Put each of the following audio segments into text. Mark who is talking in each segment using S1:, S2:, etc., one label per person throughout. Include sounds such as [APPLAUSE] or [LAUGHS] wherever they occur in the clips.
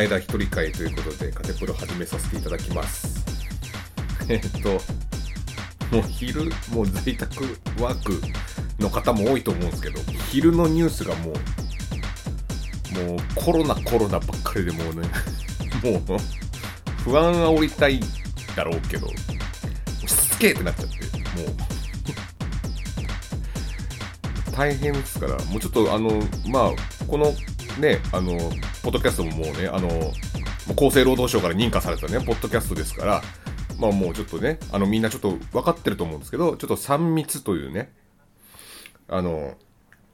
S1: 前田一人会ということでカテプロ始めさせていただきます。[LAUGHS] えっともう昼もう在宅ワークの方も多いと思うんですけど昼のニュースがもうもうコロナコロナばっかりでもうね [LAUGHS] もう不安煽りたいだろうけどしつけってなっちゃってもう。[LAUGHS] 大変ですから、もうちょっとあの、まあ、このね、あの、ポッドキャストももうね、あの、厚生労働省から認可されたね、ポッドキャストですから、まあもうちょっとね、あのみんなちょっと分かってると思うんですけど、ちょっと3密というね、あの、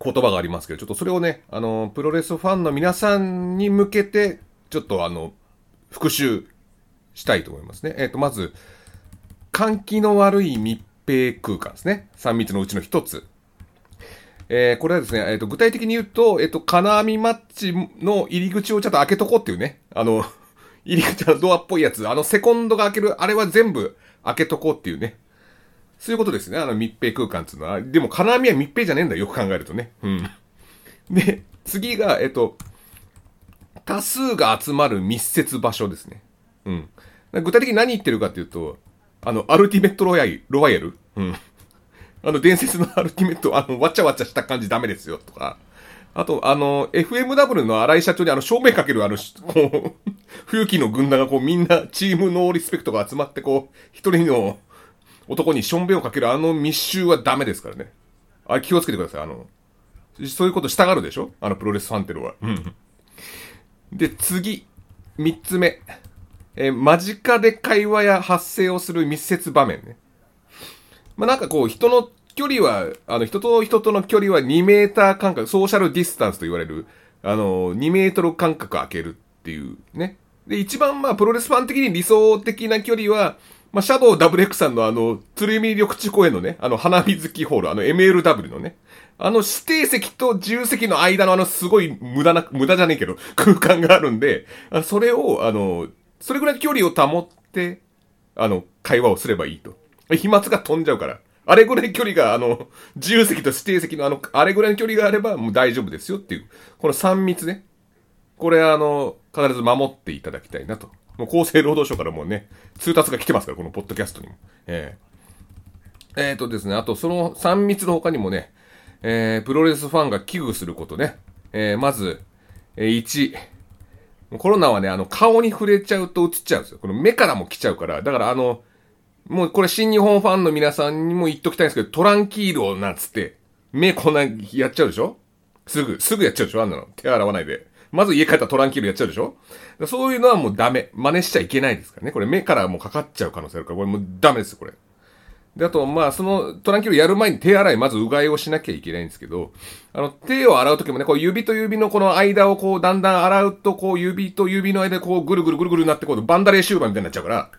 S1: 言葉がありますけど、ちょっとそれをね、あの、プロレスファンの皆さんに向けて、ちょっとあの、復習したいと思いますね。えっ、と、まず、換気の悪い密閉空間ですね。3密のうちの1つ。えーこれはですね、えっ、と、具体的に言うと、えっ、と、金網マッチの入り口をちゃんと開けとこうっていうね、あの、[LAUGHS] 入り口のドアっぽいやつ、あの、セコンドが開ける、あれは全部開けとこうっていうね。そういうことですね、あの密閉空間っていうのは。でも、金網は密閉じゃねえんだよ、よく考えるとね。うん。で、次が、えっ、と、多数が集まる密接場所ですね。うん。具体的に何言ってるかっていうと、あの、アルティメットロワイ、ロワイヤルうん。あの、伝説のアルティメット、あの、わちゃわちゃした感じダメですよ、とか。あと、あの、FMW の荒井社長にあの、正面かけるあの、こう、冬季の軍団がこう、みんな、チームノーリスペクトが集まって、こう、一人の男にしょんべんをかけるあの密集はダメですからね。あれ気をつけてください、あの、そういうことしたがるでしょ？あの、プロレスファンってのは。うん。で、次、三つ目。えー間近で会話や発声をする密接場面ね。まあ、なんかこう、人の距離は、あの、人と人との距離は2メーター間隔、ソーシャルディスタンスと言われる、あの、2メートル間隔空けるっていうね。で、一番まあ、プロレスファン的に理想的な距離は、まあ、シャドウ WX さんのあの、鶴見緑地公園のね、あの、花水木ホール、あの、MLW のね、あの、指定席と自由席の間のあの、すごい無駄な、無駄じゃねえけど、[LAUGHS] 空間があるんで、あそれを、あの、それぐらいの距離を保って、あの、会話をすればいいと。飛沫が飛んじゃうから。あれぐらい距離が、あの、[LAUGHS] 自由席と指定席のあの、あれぐらいの距離があればもう大丈夫ですよっていう。この3密ね。これあの、必ず守っていただきたいなと。もう厚生労働省からもうね、通達が来てますから、このポッドキャストにも。えええーとですね、あとその3密の他にもね、えー、プロレスファンが危惧することね。えー、まず、えー、1、コロナはね、あの、顔に触れちゃうと映っちゃうんですよ。この目からも来ちゃうから。だからあの、もうこれ新日本ファンの皆さんにも言っときたいんですけど、トランキールをなんつって、目こんなやっちゃうでしょ？すぐ、すぐやっちゃうでしょ？あんなの。手洗わないで。まず家帰ったらトランキールやっちゃうでしょ？そういうのはもうダメ。真似しちゃいけないですからね。これ目からもうかかっちゃう可能性あるから、これもうダメですよ、これ。で、あと、まあ、そのトランキールやる前に手洗い、まずうがいをしなきゃいけないんですけど、あの、手を洗うときもね、こう指と指のこの間をこう、だんだん洗うと、こう、指と指の間でこう、ぐるぐるぐるぐるなって、こう、バンダレーシューバーみたいになっちゃうから、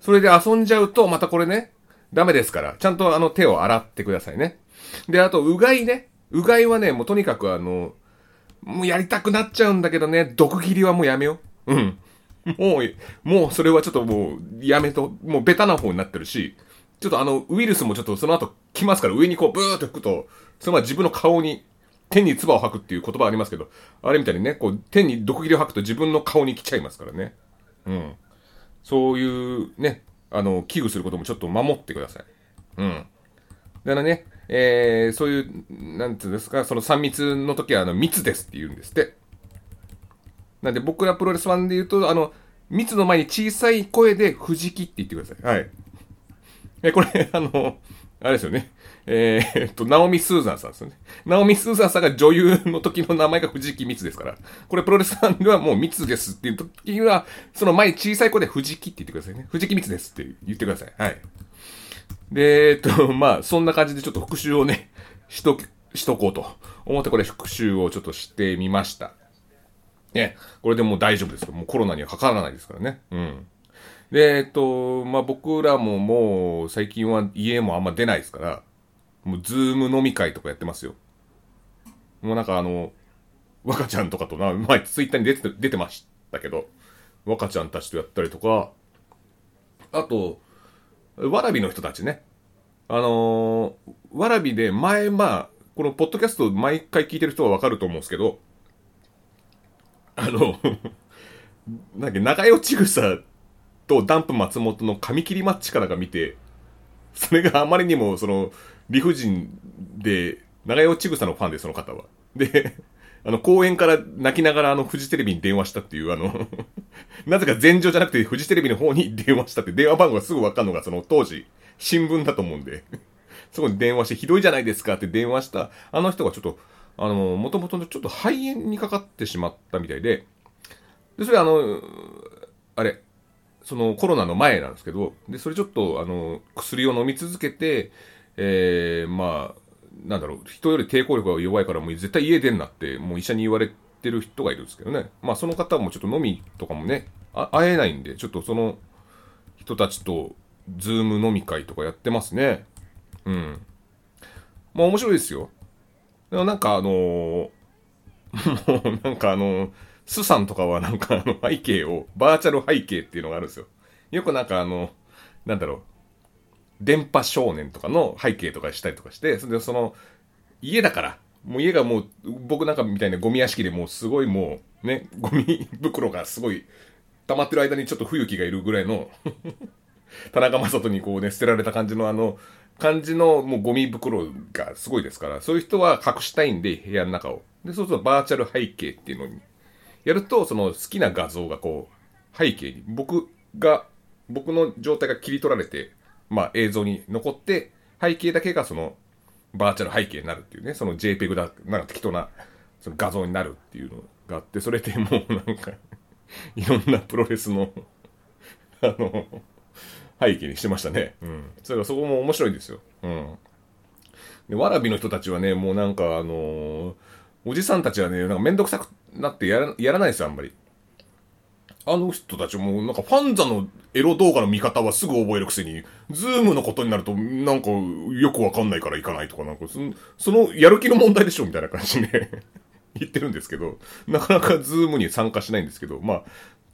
S1: それで遊んじゃうと、またこれね、ダメですから、ちゃんとあの、手を洗ってくださいね。で、あと、うがいね。うがいはね、もうとにかくあの、もうやりたくなっちゃうんだけどね、毒切りはもうやめよう。うん。もう、もうそれはちょっともうやめと、もうベタな方になってるし、ちょっとあの、ウイルスもちょっとその後来ますから、上にこうブーっと吹くと、そのまま自分の顔に、天に唾を吐くっていう言葉ありますけど、あれみたいにね、こう、天に毒切りを吐くと自分の顔に来ちゃいますからね。うん。そういうね、あの、危惧することもちょっと守ってください。うん。だからね、えー、そういう、なんていうんですか、その3密の時は、あの、密ですって言うんですって。なんで僕らプロレスファンで言うと、あの、密の前に小さい声で藤木って言ってください。はい。え、これ、あの、あれですよね。えー、っと、ナオミ・スーザンさんですよね。ナオミ・スーザンさんが女優の時の名前が藤木密ですから。これプロレスファンではもう密ですっていう時には、その前小さい声で藤木って言ってくださいね。藤木密ですって言ってください。はい。で、えっと、[LAUGHS] まあ、そんな感じでちょっと復習をね、しと、しとこうと思ってこれ復習をちょっとしてみました。ね、これでもう大丈夫ですよ。もうコロナにはかからないですからね。うん。で、えっと、まあ、僕らももう最近は家もあんま出ないですから、もうズーム飲み会とかやってますよ。もうなんかあの、若ちゃんとかとな、前ツイッターに出て出てましたけど、若ちゃんたちとやったりとか、あと、わらびの人たちね。あのーわらびで前、まあ、このポッドキャスト毎回聞いてる人はわかると思うんですけど、あの、[LAUGHS] なんだっけ、長与千草とダンプ松本の髪切りマッチからが見て、それがあまりにも、その、理不尽で、長与千草のファンで、その方は。で、あの、公園から泣きながらあの、フジテレビに電話したっていう、あの [LAUGHS] なぜか前場じゃなくてフジテレビの方に電話したって電話番号がすぐわかるのが、その当時、新聞だと思うんでそこに電話して、ひどいじゃないですかって電話した、あの人がちょっと、あの、もともとちょっと肺炎にかかってしまったみたいで、で、それあの、あれ、そのコロナの前なんですけど、で、それちょっと、あの、薬を飲み続けて、えー、まあ、なんだろう、人より抵抗力が弱いからもう絶対家出んなって、もう医者に言われてる人がいるんですけどね。まあその方もちょっと飲みとかもね、会えないんで、ちょっとその人たちとズーム飲み会とかやってますね。うん。まあ面白いですよ。でもなんかあのー、[LAUGHS] もうなんかあのー、スさんとかはなんかあの背景を、バーチャル背景っていうのがあるんですよ。よくなんかあの、なんだろう、電波少年とかの背景とかしたりとかして、それでその、家だから、もう家がもう、僕なんかみたいなゴミ屋敷でもうすごいもう、ね、ゴミ袋がすごい溜まってる間にちょっと冬木がいるぐらいの [LAUGHS] 田中正人にこうね、捨てられた感じのあの、感じのもうゴミ袋がすごいですから、そういう人は隠したいんで、部屋の中を。で、そうするとバーチャル背景っていうのに、やると、その好きな画像がこう、背景に、僕が、僕の状態が切り取られて、まあ、映像に残って、背景だけがその、バーチャル背景になるっていうね、その JPEG だ、なんか適当な、その画像になるっていうのがあって、それでもうなんかいろんなプロレスのあの、背景にしてましたね。うん。それからそこも面白いんですよ。うん。で、わらびの人たちはね、もうなんかあのー、おじさんたちはね、なんかめんどくさくなってやらやらないですよ、あんまり。あの人たちも、なんかファンザのエロ動画の見方はすぐ覚えるくせに、ズームのことになると、なんかよくわかんないから行かないとか、なんかその、そのやる気の問題でしょみたいな感じで [LAUGHS] 言ってるんですけど、なかなかズームに参加しないんですけど、まあ、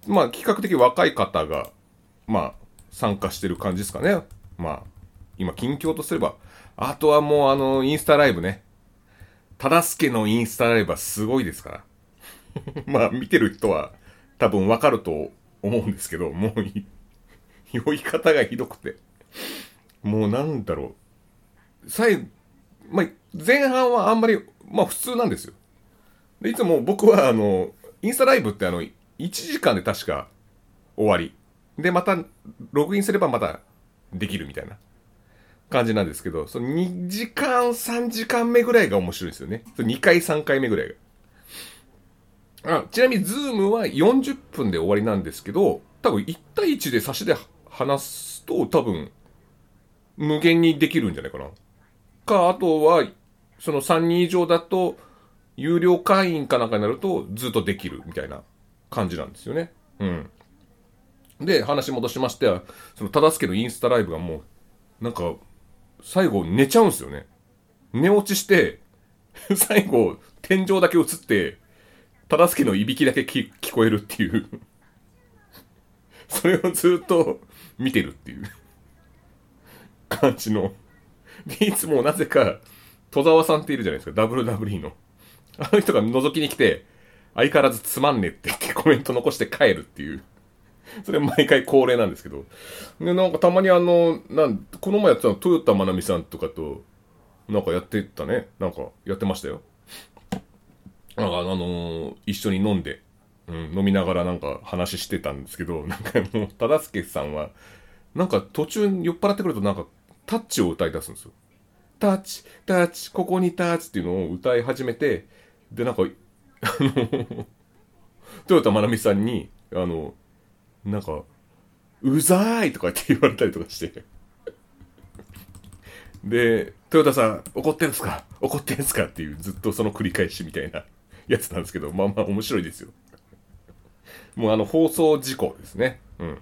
S1: まあ、比較的若い方が、まあ、参加してる感じですかね。まあ、今、近況とすれば。あとはもう、あの、インスタライブね。ただすけのインスタライブはすごいですから。まあ、見てる人は、多分わかると思うんですけど、もう酔い方がひどくて。もうなんだろう。最後、まあ、前半はあんまり、まあ普通なんですよ。で、いつも僕はあの、インスタライブってあの、1時間で確か終わり。で、また、ログインすればまたできるみたいな感じなんですけど、その2時間、3時間目ぐらいが面白いですよね。2回、3回目ぐらいが。あちなみに、ズームは40分で終わりなんですけど、多分1対1で差しで話すと多分、無限にできるんじゃないかな。か、あとは、その3人以上だと、有料会員かなんかになるとずっとできるみたいな感じなんですよね。うん。で、話戻しましては、その、ただすけのインスタライブがもう、なんか、最後寝ちゃうんですよね。寝落ちして、[LAUGHS] 最後、天井だけ映って、忠助のいびきだけ聞こえるっていう [LAUGHS] それをずっと見てるっていう感じの。で、いつもなぜか、戸沢さんっているじゃないですか、WWE の。あの人が覗きに来て、相変わらずつまんねって言ってコメント残して帰るっていう。それ毎回恒例なんですけど。で、なんかたまにあの、なん、この前やってたの、豊田真奈美さんとかと、なんかやってたね。なんかやってましたよ。なんかあのー、一緒に飲んで、うん、飲みながらなんか話してたんですけど、[LAUGHS] なんかもう、忠助さんは、なんか途中酔っ払ってくるとなんか、タッチを歌い出すんですよ。タッチ、タッチ、ここにタッチっていうのを歌い始めて、で、なんか、[LAUGHS] あの、豊田真奈美さんに、あの、なんか、うざーいとかって言われたりとかして。で、豊田さん、怒ってんすか？怒ってんすか？っていう、ずっとその繰り返しみたいな。やつなんですけど、まあまあ面白いですよ。もうあの、放送事故ですね。うん。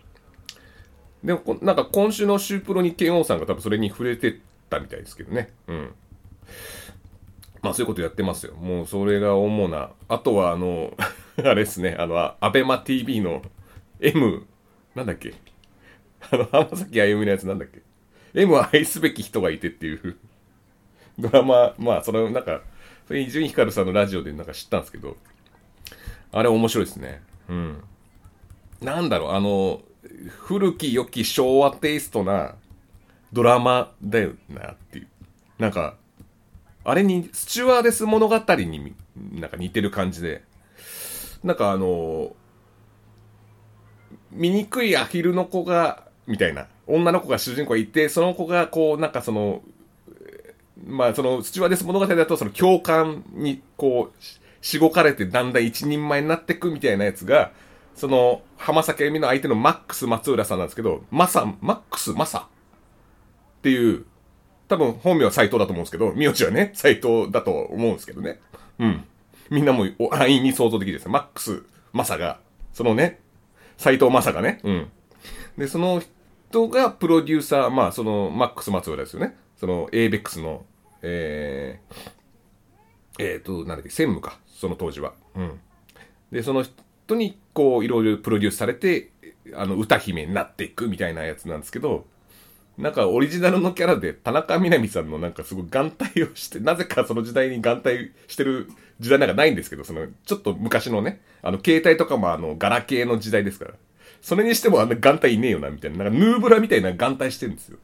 S1: でも、なんか今週のシュープロに剣王さんが多分それに触れてたみたいですけどね。うん。まあそういうことやってますよ。もうそれが主な。あとはあの、[LAUGHS] あれですね、あの、アベマ TV の M、なんだっけ？あの、浜崎あゆみのやつなんだっけ ?M は愛すべき人がいてっていうドラマ、まあ、その、なんか、それ伊集院光さんのラジオでなんか知ったんですけど、あれ面白いですね。うん。なんだろう、あの、古き良き昭和テイストなドラマだよなっていう。なんか、あれに、スチュワーデス物語になんか似てる感じで、なんかあの、醜いアヒルの子が、みたいな、女の子が主人公いて、その子がこう、なんかその、まあその、スチュワーデス物語だとその共感にこう、しごかれてだんだん一人前になっていくみたいなやつが、その、浜崎あゆみの相手のマックス松浦さんなんですけど、マサ、マックスマサっていう、多分本名は斎藤だと思うんですけど、名字はね、斎藤だと思うんですけどね。うん。みんなも安易に想像できるですマックスマサが、そのね、斎藤マサがね、うん。で、その人がプロデューサー、まあ、その、マックス松浦ですよね。その、ABEX の、えー、えーと、なんだっけ、専務か、その当時は。うん。で、その人に、こう、いろいろプロデュースされて、あの、歌姫になっていくみたいなやつなんですけど、なんかオリジナルのキャラで田中みな実さんのなんかすごい眼帯をして、なぜかその時代に眼帯してる時代なんかないんですけど、そのちょっと昔のね、あの携帯とかもあのガラケーの時代ですから。それにしてもあんな眼帯いねえよな、みたいな。なんかヌーブラみたいな眼帯してるんですよ。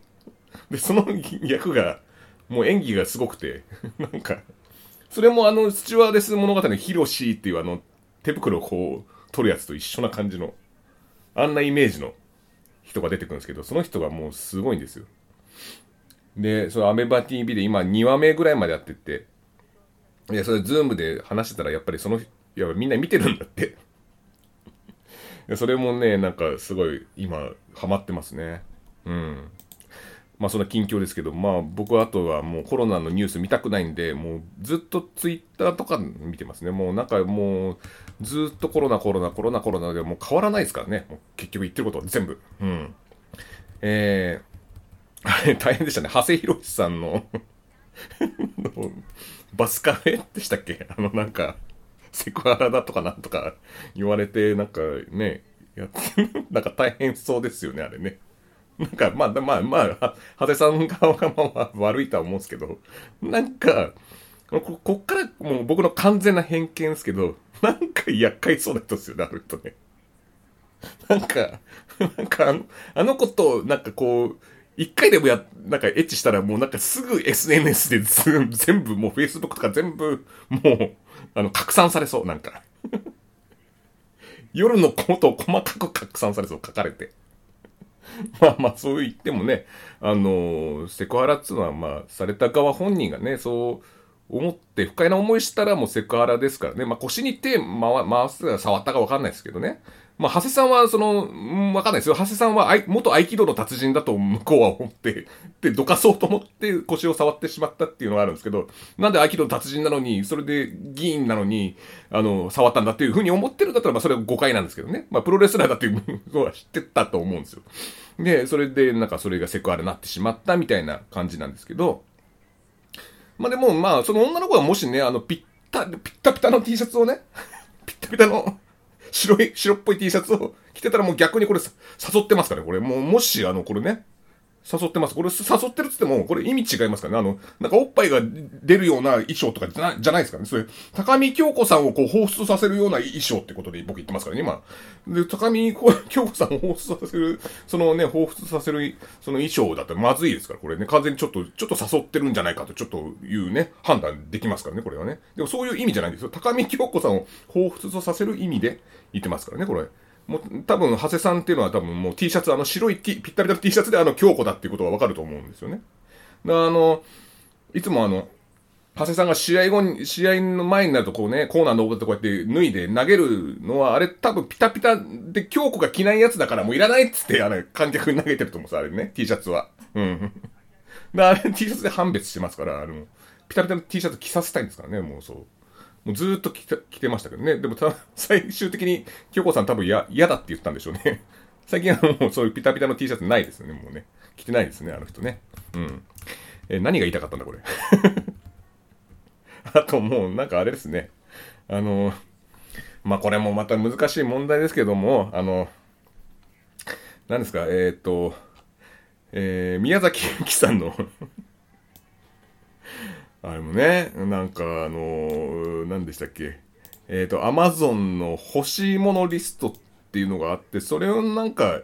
S1: [LAUGHS] で、その役が、もう演技がすごくて、[LAUGHS] なんか、それもあの、スチュワーデス物語のヒロシーっていうあの、手袋をこう、取るやつと一緒な感じの、あんなイメージの人が出てくるんですけど、その人がもうすごいんですよ。で、そのアメバ TV で今2話目ぐらいまでやってて、いや、それズームで話してたらやっぱりその、いや、みんな見てるんだってそれもね、なんかすごい今、ハマってますね。うん。まあそんな近況ですけど、まあ僕はあとはもうコロナのニュース見たくないんで、もうずっとツイッターとか見てますね。もうなんかもうずっとコロナコロナコロナコロナでもう変わらないですからね。結局言ってることは全部。うん。えー、[LAUGHS] あれ大変でしたね。長谷博さんの [LAUGHS] バスカフェでしたっけ？あのなんか、セクハラだとかなんとか言われて、なんかね、や [LAUGHS] なんか大変そうですよね、あれね。なんか、まあ、まあ、まあ、長谷さん側がまあ悪いとは思うんですけど、なんか、ここっからもう僕の完全な偏見ですけど、なんか厄介そうな人ですよね、あの人ね。なんか、なんかあの、あの子と、なんかこう、一回でもや、なんかエッチしたらもうなんかすぐ SNS で全部もう Facebook とか全部もう、あの、拡散されそう、なんか。夜のことを細かく拡散されそう、書かれて。[LAUGHS] まあまあ、そう言ってもね、あの、セクハラっつうのは、まあ、された側本人がね、そう思って不快な思いしたらもうセクハラですからね。まあ、腰に手回回すか触ったかわかんないですけどね。まあ、長谷さんは、その、わかんないですよ。長谷さんは元合気道の達人だと向こうは思って、[LAUGHS] で、どかそうと思って腰を触ってしまったっていうのがあるんですけど、なんで合気道の達人なのに、それで議員なのに、あの、触ったんだっていうふうに思ってるんだったら、まあ、それは誤解なんですけどね。まあ、プロレスラーだっていう [LAUGHS] のは知ってたと思うんですよ。で、それで、なんかそれがセクハラになってしまったみたいな感じなんですけど、まあでも、まあ、その女の子はもしね、あの、ぴった、ぴったぴたの T シャツをね、ぴったぴたの白い、白っぽい T シャツを着てたらもう逆にこれ誘ってますから。これもう、もし、あの、これね、誘ってます。これ誘ってるっつっても、これ意味違いますからね。あの、なんかおっぱいが出るような衣装とかじゃないじゃないですからね。それ、高見京子さんをこう放出させるような衣装ってことで僕言ってますからね、今。で、高見京子さんを放出させる、そのね、放出させる、その衣装だったらまずいですから、これね、完全にちょっと、ちょっと誘ってるんじゃないかと、ちょっというね、判断できますからね、これはね。でもそういう意味じゃないんですよ。高見京子さんを放出させる意味で言ってますからね、これ。もう、多分、長谷さんっていうのは多分もう T シャツ、あの白い T、ぴったりな T シャツであの京子だっていうことがわかると思うんですよね。あの、いつもあの、長谷さんが試合後に、試合の前になるとこうね、コーナーの奥でこうやって脱いで投げるのは、あれ多分ピタピタで京子が着ないやつだからもういらないっつって、あの、観客に投げてると思うんです、あれね、T シャツは。うん。だあれ T シャツで判別してますから、あの、ピタピタの T シャツ着させたいんですからね、もうそう。もうずっと着て着てましたけどね。でもた、[LAUGHS] 最終的に、京子さん多分嫌だって言ったんでしょうね。[LAUGHS] 最近はもうそういうピタピタの T シャツないですよね、もうね。着てないですね、あの人ね。うん。え、何が言いたかったんだ、これ。[LAUGHS] あともう、なんかあれですね。あの、まあ、これもまた難しい問題ですけども、あの、何ですか、えっ、と、えー、宮崎ゆきさんのあれもね、なんかあのー、何でしたっけ？えっ、ー、と、アマゾンの欲しいものリストっていうのがあって、それをなんか、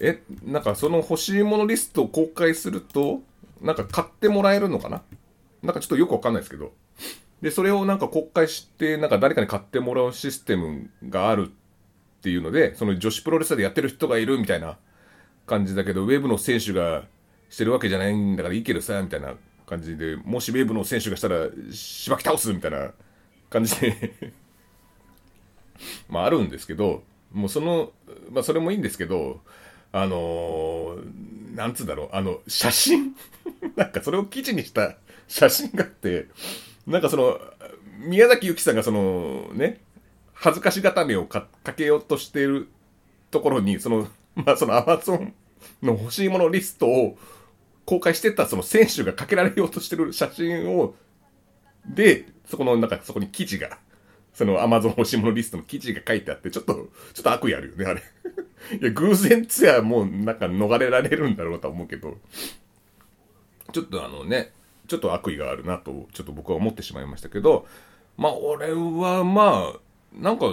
S1: え、なんかその欲しいものリストを公開すると、なんか買ってもらえるのかな？なんかちょっとよくわかんないですけど。で、それをなんか公開して、なんか誰かに買ってもらうシステムがあるっていうので、その女子プロレスでやってる人がいるみたいな感じだけど、ウェブの選手がしてるわけじゃないんだからいいけどさ、みたいな感じで、もしウェーブの選手がしたら、しばき倒すみたいな感じで。[LAUGHS] まああるんですけど、もうその、まあそれもいいんですけど、あのー、なんつうんだろう、あの、写真？[LAUGHS] なんかそれを記事にした写真があって、なんかその、宮崎ゆきさんがその、ね、恥ずかしがためをかけようとしているところに、その、まあそのアマゾンの欲しいものリストを公開してたその選手がかけられようとしてる写真を、で、そこの、なんかそこに記事が、そのアマゾン欲しいものリストの記事が書いてあって、ちょっと、ちょっと悪意あるよね、あれ。[LAUGHS] いや、偶然つやもうなんか逃れられるんだろうとは思うけど、ちょっとあのね、ちょっと悪意があるなと、ちょっと僕は思ってしまいましたけど、まあ俺はまあ、なんか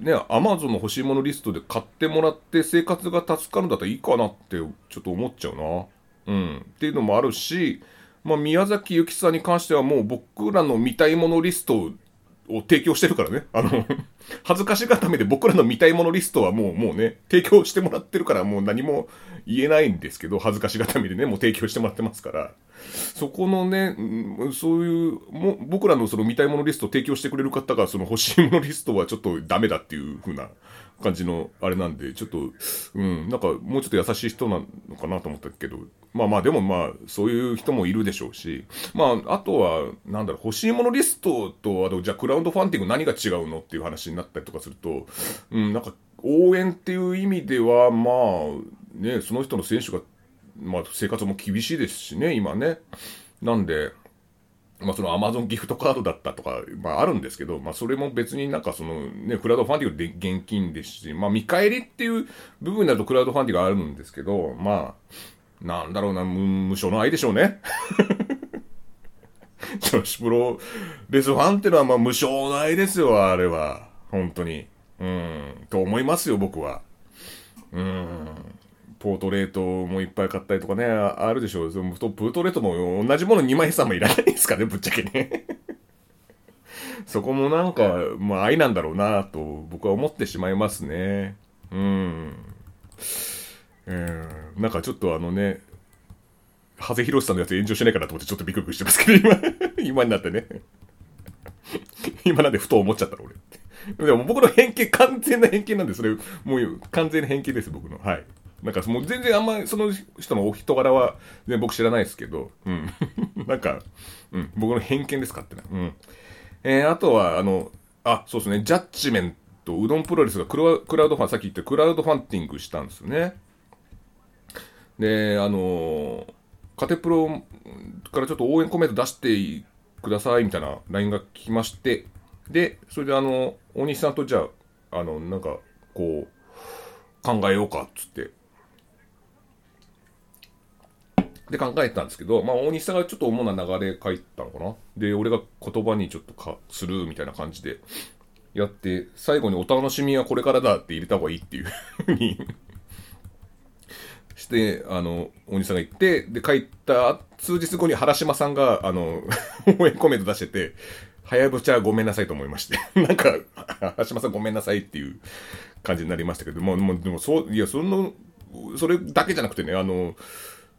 S1: ね、アマゾンの欲しいものリストで買ってもらって生活が助かるんだったらいいかなってちょっと思っちゃうな。うん。っていうのもあるし、まあ、宮崎ゆきさんに関してはもう僕らの見たいものリストを提供してるからね。あの [LAUGHS] 恥ずかしがためで僕らの見たいものリストはもう、もうね、提供してもらってるからもう何も言えないんですけど、恥ずかしがためでね、もう提供してもらってますから。そこのね、そういう、も僕らのその見たいものリストを提供してくれる方が、その欲しいものリストはちょっとダメだっていう風な感じのあれなんで、ちょっと、うん、なんかもうちょっと優しい人なのかなと思ったけど、まあまあでもまあ、そういう人もいるでしょうし、まあ、あとは、なんだろう、欲しいものリストと、あと、じゃあクラウドファンディング何が違うのっていう話になったりとかすると、うん、なんか、応援っていう意味では、まあ、ね、その人の選手が、まあ、生活も厳しいですしね、今ね。なんで、まあそのアマゾンギフトカードだったとか、まああるんですけど、まあそれも別になんかそのね、クラウドファンディングで現金ですし、まあ見返りっていう部分になるとクラウドファンディングがあるんですけど、まあ、なんだろうな、無無償の愛でしょうね。[LAUGHS] 女子プロレスファンってのはまあ無償の愛ですよ、あれは。本当に。うん、と思いますよ、僕は。うん。ポートレートもいっぱい買ったりとかね、あるでしょう。そのポートレートも同じもの2枚3枚いらないですかね、[LAUGHS] ぶっちゃけね。[LAUGHS] そこもなんか、まあ愛なんだろうなと僕は思ってしまいますね。うん。えー、なんかちょっとあのね、長谷博さんのやつ炎上しないかなと思ってちょっとビクビクしてますけど、今、[LAUGHS] 今になってね。今なんでふと思っちゃったの、俺。でも僕の偏見、完全な偏見なんで、それ、もう完全な偏見です、僕の。はい。なんかもう全然あんまりその人のお人柄は全然僕知らないですけど、うん。[LAUGHS] なんか、うん、僕の偏見ですかってね。うん。えー、あとは、あの、あ、そうですね、ジャッジメント、うどんプロレスがクラクラウドファン、さっき言ったクラウドファンティングしたんですね。で、あのカテプロからちょっと応援コメント出してくださいみたいな LINE が来まして、で、それであの、大西さんとじゃあ、あの、なんか、こう、考えようかっつってで考えたんですけど、まあ、大西さんがちょっと主な流れ書いたのかな？で、俺が言葉にちょっとかするみたいな感じでやって、最後にお楽しみはこれからだって入れた方がいいっていうふうに [LAUGHS] して、あの、大西さんが言って、で、書いた数日後に原島さんが、あの、[LAUGHS] 応援コメント出してて、早ぶちゃごめんなさいと思いまして [LAUGHS] なんか、原島さんごめんなさいっていう感じになりましたけども、もう、でもそう、いや、その、それだけじゃなくてね、あの、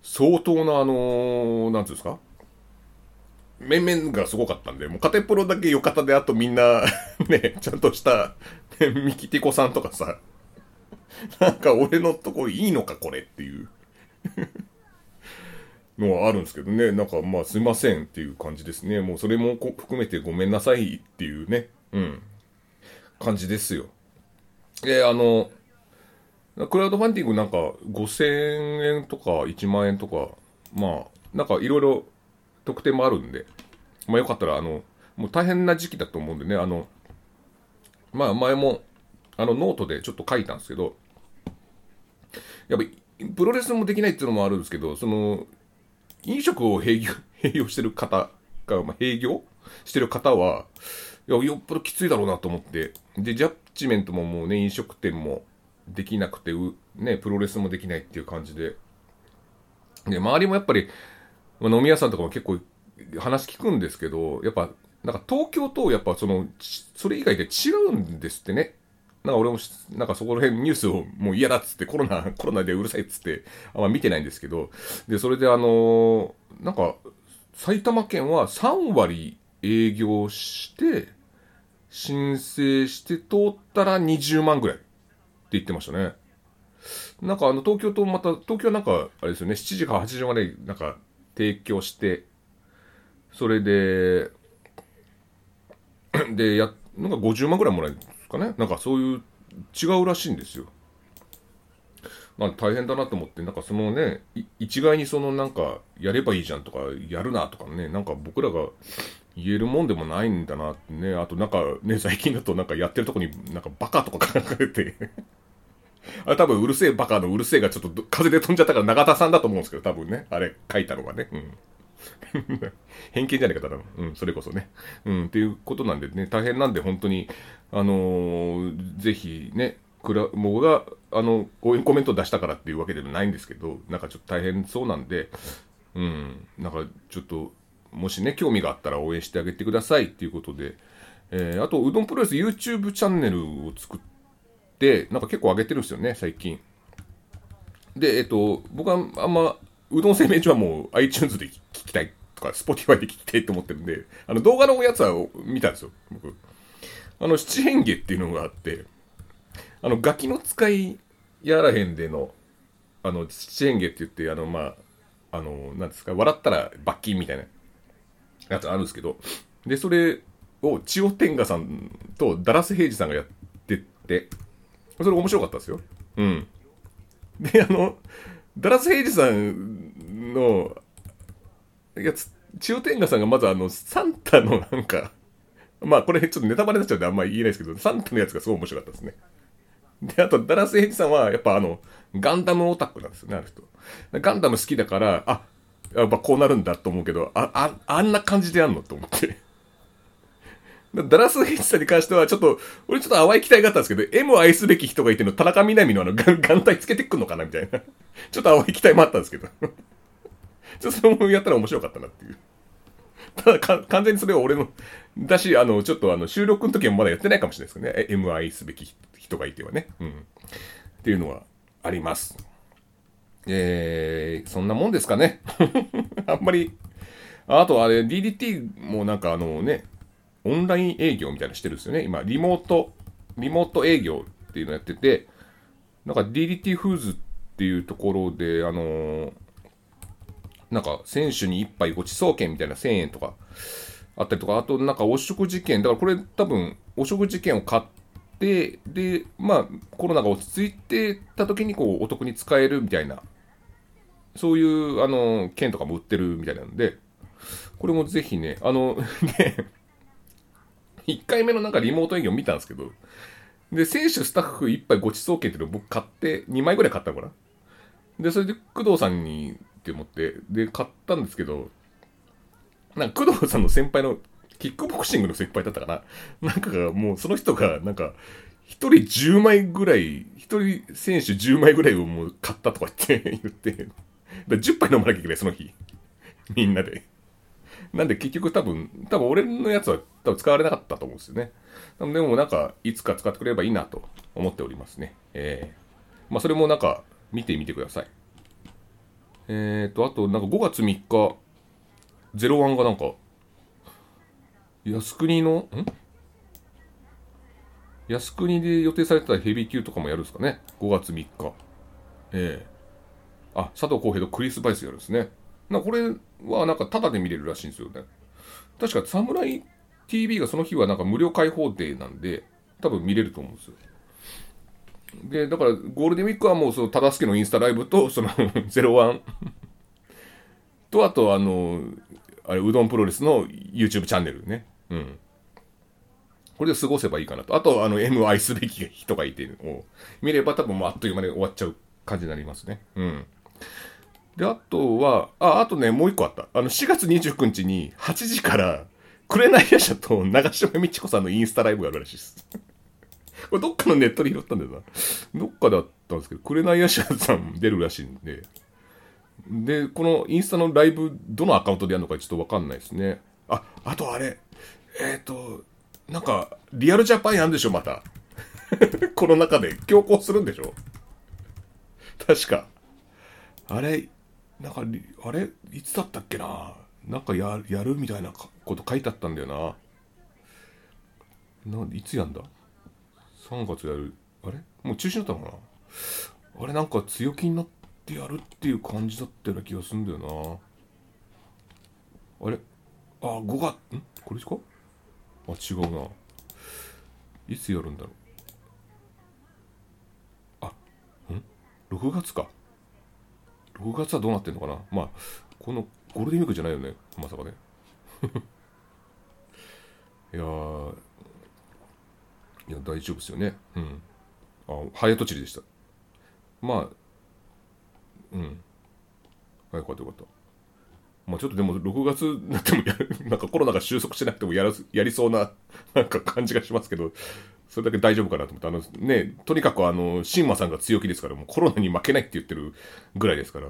S1: 相当なあのー、なんつうんですか？面々がすごかったんで、もうカテプロだけよかったで、あとみんな [LAUGHS] ね、ちゃんとした、ミキティコさんとかさ、なんか俺のとこいいのかこれっていう。[LAUGHS] のはあるんですけどね、なんかまあすいませんっていう感じですね。もうそれも含めてごめんなさいっていうね、うん、感じですよ。で、あの、クラウドファンディングなんか5000円とか1万円とか、まあ、なんかいろいろ特典もあるんで、まあよかったら、あの、もう大変な時期だと思うんでね、あの、まあ前も、あのノートでちょっと書いたんですけど、やっぱりプロレスもできないっていうのもあるんですけど、その、飲食を併業 [LAUGHS] 併業してる方か、まあ、閉業してる方は、よっぽどきついだろうなと思って。で、ジャッジメントももうね、飲食店もできなくて、ね、プロレスもできないっていう感じで。で、周りもやっぱり、ま、飲み屋さんとかも結構話聞くんですけど、やっぱ、なんか東京とやっぱその、それ以外で違うんですってね。なんか俺も、なんかそこら辺ニュースをもう嫌だっつって、コロナ、[LAUGHS] コロナでうるさいっつって、あんま見てないんですけど、で、それであのー、なんか、埼玉県は3割営業して、申請して通ったら20万ぐらい言ってましたね。なんかあの東京とまた、東京はなんか、あれですよね、7時か8時までなんか提供して、それで、[CLEARS THROAT] で、や、なんか50万ぐらいもらえるんですかね。なんかそういう、違うらしいんですよ。まあ大変だなと思って、なんかそのね、一概にそのなんか、やればいいじゃんとか、やるなとかね、なんか僕らが言えるもんでもないんだなってね、あとなんかね、最近だとなんかやってるとこになんかバカとか書かれてあれ多分うるせえバカのうるせえがちょっと風で飛んじゃったから永田さんだと思うんですけど、多分ね、あれ書いたのがね。うん。[LAUGHS] 偏見じゃないか、ただの。うん、それこそね。うん、っていうことなんでね、大変なんで、本当に、あのー、ぜひね、僕が、あの、応援コメント出したからっていうわけではないんですけど、なんかちょっと大変そうなんで、うん、なんかちょっと、もしね、興味があったら応援してあげてくださいっていうことで、えー、あと、うどんプロレス YouTube チャンネルを作って、なんか結構上げてるんですよね、最近。で、えっと、僕はあんま、うどん製麺所はもう iTunes で聞きたいとか、Spotify で聞きたいと思ってるんで、あの動画のやつは見たんですよ、僕。あの、七変化っていうのがあって、あの、ガキの使いやらへんでの、あの、七変化って言って、あの、まあ、あの、なんですか、笑ったら罰金みたいなやつあるんですけど、で、それを千代天下さんとダラス平次さんがやってって、それ面白かったですよ。うん。で、あの、ダラス平次さんのやつ、千代天下さんがまずあの、サンタのなんか、まあこれちょっとネタバレになっちゃうんであんまり言えないですけど、サンタのやつがすごい面白かったですね。で、あと、ダラス・ヘイジさんは、やっぱあの、ガンダムオタクなんですよね、あの人。ガンダム好きだから、あ、やっぱこうなるんだと思うけど、あ、あ、あんな感じでやんのと思って。[LAUGHS] ダラス・ヘイジさんに関しては、ちょっと、俺ちょっと淡い期待があったんですけど、M を愛すべき人がいての、田中みな実のあの、眼帯つけてくんのかなみたいな。[LAUGHS] ちょっと淡い期待もあったんですけど。[LAUGHS] ちょっとそれもやったら面白かったなっていう。ただか、完全にそれは俺の、だし、あの、ちょっとあの、収録の時はまだやってないかもしれないですけどね。M 愛すべき人がいてはね。うん。っていうのはあります。えー、そんなもんですかね。[LAUGHS] あんまり、あとあれ、DDT もなんかあのね、オンライン営業みたいなしてるんですよね。今、リモート、リモート営業っていうのやってて、なんか DDT フーズっていうところで、あのー、なんか選手に1杯ごちそう券みたいな1000円とかあったりとか、あとなんかお食事券、だからこれ多分お食事券を買って、で、まあコロナが落ち着いてた時にこうお得に使えるみたいな、そういうあの券とかも売ってるみたいなんで、これもぜひね、あの、[LAUGHS] ね、1回目のなんかリモート営業見たんですけど、で、選手スタッフ1杯ごちそう券っていうのを僕買って、2枚ぐらい買ったのかな。で、それで工藤さんにって思って、で、買ったんですけど、なんか工藤さんの先輩の、キックボクシングの先輩だったかななんかがもうその人が、なんか、一人10枚ぐらい、一人選手10枚ぐらいをもう買ったとか言って [LAUGHS] 言って、10杯飲まなきゃいけない、その日。[LAUGHS] みんなで。なんで結局多分、多分俺のやつは多分使われなかったと思うんですよね。でもなんか、いつか使ってくれればいいなと思っておりますね。ええー、まあそれもなんか、見てみてください。えっ、ー、と、あと、なんか5月3日、01がなんか、靖国の、ん？靖国で予定されてたヘビー級とかもやるんですかね。5月3日。ええー、あ、佐藤浩平とクリス・バイスやるんですね。なこれはなんかタダで見れるらしいんですよね。確か、サムライ TV がその日はなんか無料開放デーなんで、多分見れると思うんですよ。で、だからゴールデンウィークはもうその忠助のインスタライブと、[LAUGHS] その01と、あとあの、あれ、うどんプロレスの YouTube チャンネルね。うん。これで過ごせばいいかなと。あと、あの、M 愛すべき人がいてを見れば多分もうあっという間に終わっちゃう感じになりますね。うん。で、あとは、あ、あとね、もう一個あった。あの、4月29日に8時から、紅夜叉と長島美智子さんのインスタライブがあるらしいです。[LAUGHS] これどっかのネットで拾ったんだよな。どっかであったんですけど、紅夜叉さん出るらしいんで。で、このインスタのライブ、どのアカウントでやるのかちょっとわかんないですね。あ、あとあれ、えっ、ー、と、なんか、リアルジャパンやんでしょ、また。[LAUGHS] この中で強行するんでしょ確か。あれ、なんか、あれ、いつだったっけな？なんかややるみたいなこと書いてあったんだよな。なんいつやんだ ?3 月やる。あれ？もう中止だったのかな？あれなんか強気になってやるっていう感じだったような気がするんだよな。あれ？あ、5月、ん？これですか？あ、違うな。いつやるんだろう。あ、ん ?6 月か。6月はどうなってんのかな？まあ、このゴールデンウィークじゃないよね？まさかね。[LAUGHS] いや、いや、大丈夫ですよね。うん。あ、早とちりでした。まあ、うん。はい、よかったよかった。まあちょっとでも6月になってもや [LAUGHS] なんかコロナが収束しなくてもやらやりそうななんか感じがしますけど、それだけ大丈夫かなと思って、あのね、とにかくあの、シンマさんが強気ですから、もうコロナに負けないって言ってるぐらいですから、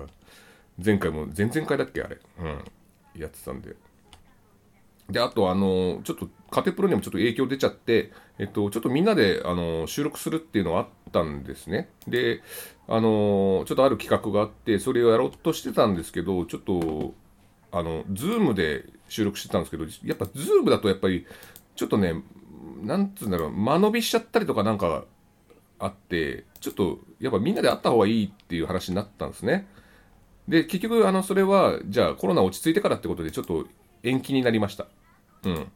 S1: 前回も、前々回だっけあれ、うん、やってたんで。で、あとあの、ちょっと、カテプロにもちょっと影響出ちゃって、えっと、ちょっとみんなで、あの、収録するっていうのはあったんですね。で、あの、ちょっとある企画があって、それをやろうとしてたんですけど、ちょっと、あの、ズームで収録してたんですけど、やっぱズームだとやっぱり、ちょっとね、なんつうんだろう、間延びしちゃったりとかなんかあって、ちょっと、やっぱみんなで会った方がいいっていう話になったんですね。で、結局、あの、それは、じゃあコロナ落ち着いてからってことで、ちょっと延期になりました。うん。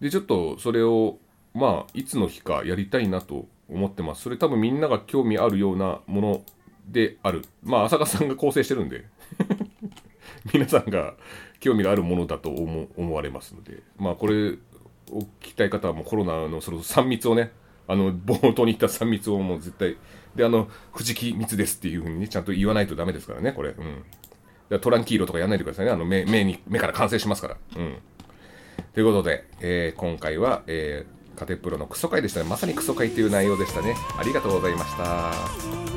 S1: で、ちょっとそれを、まあ、いつの日かやりたいなと思ってます。それ多分みんなが興味あるようなものである。まあ、浅香さんが構成してるんで皆さんが興味があるものだと思思われますので、まあ、これを聞きたい方はもうコロナのその3密をね、あの、冒頭に言った3密をもう絶対、で、あの、藤木密ですっていうふうにね、ちゃんと言わないとダメですからね、これ。うん。トランキーロとかやんないでくださいね。あの、目、目に、目から完成しますから。うん。ということで、えー、今回は、えー、カテプロのクソ会でしたね。まさにクソ会っていう内容でしたね。ありがとうございました。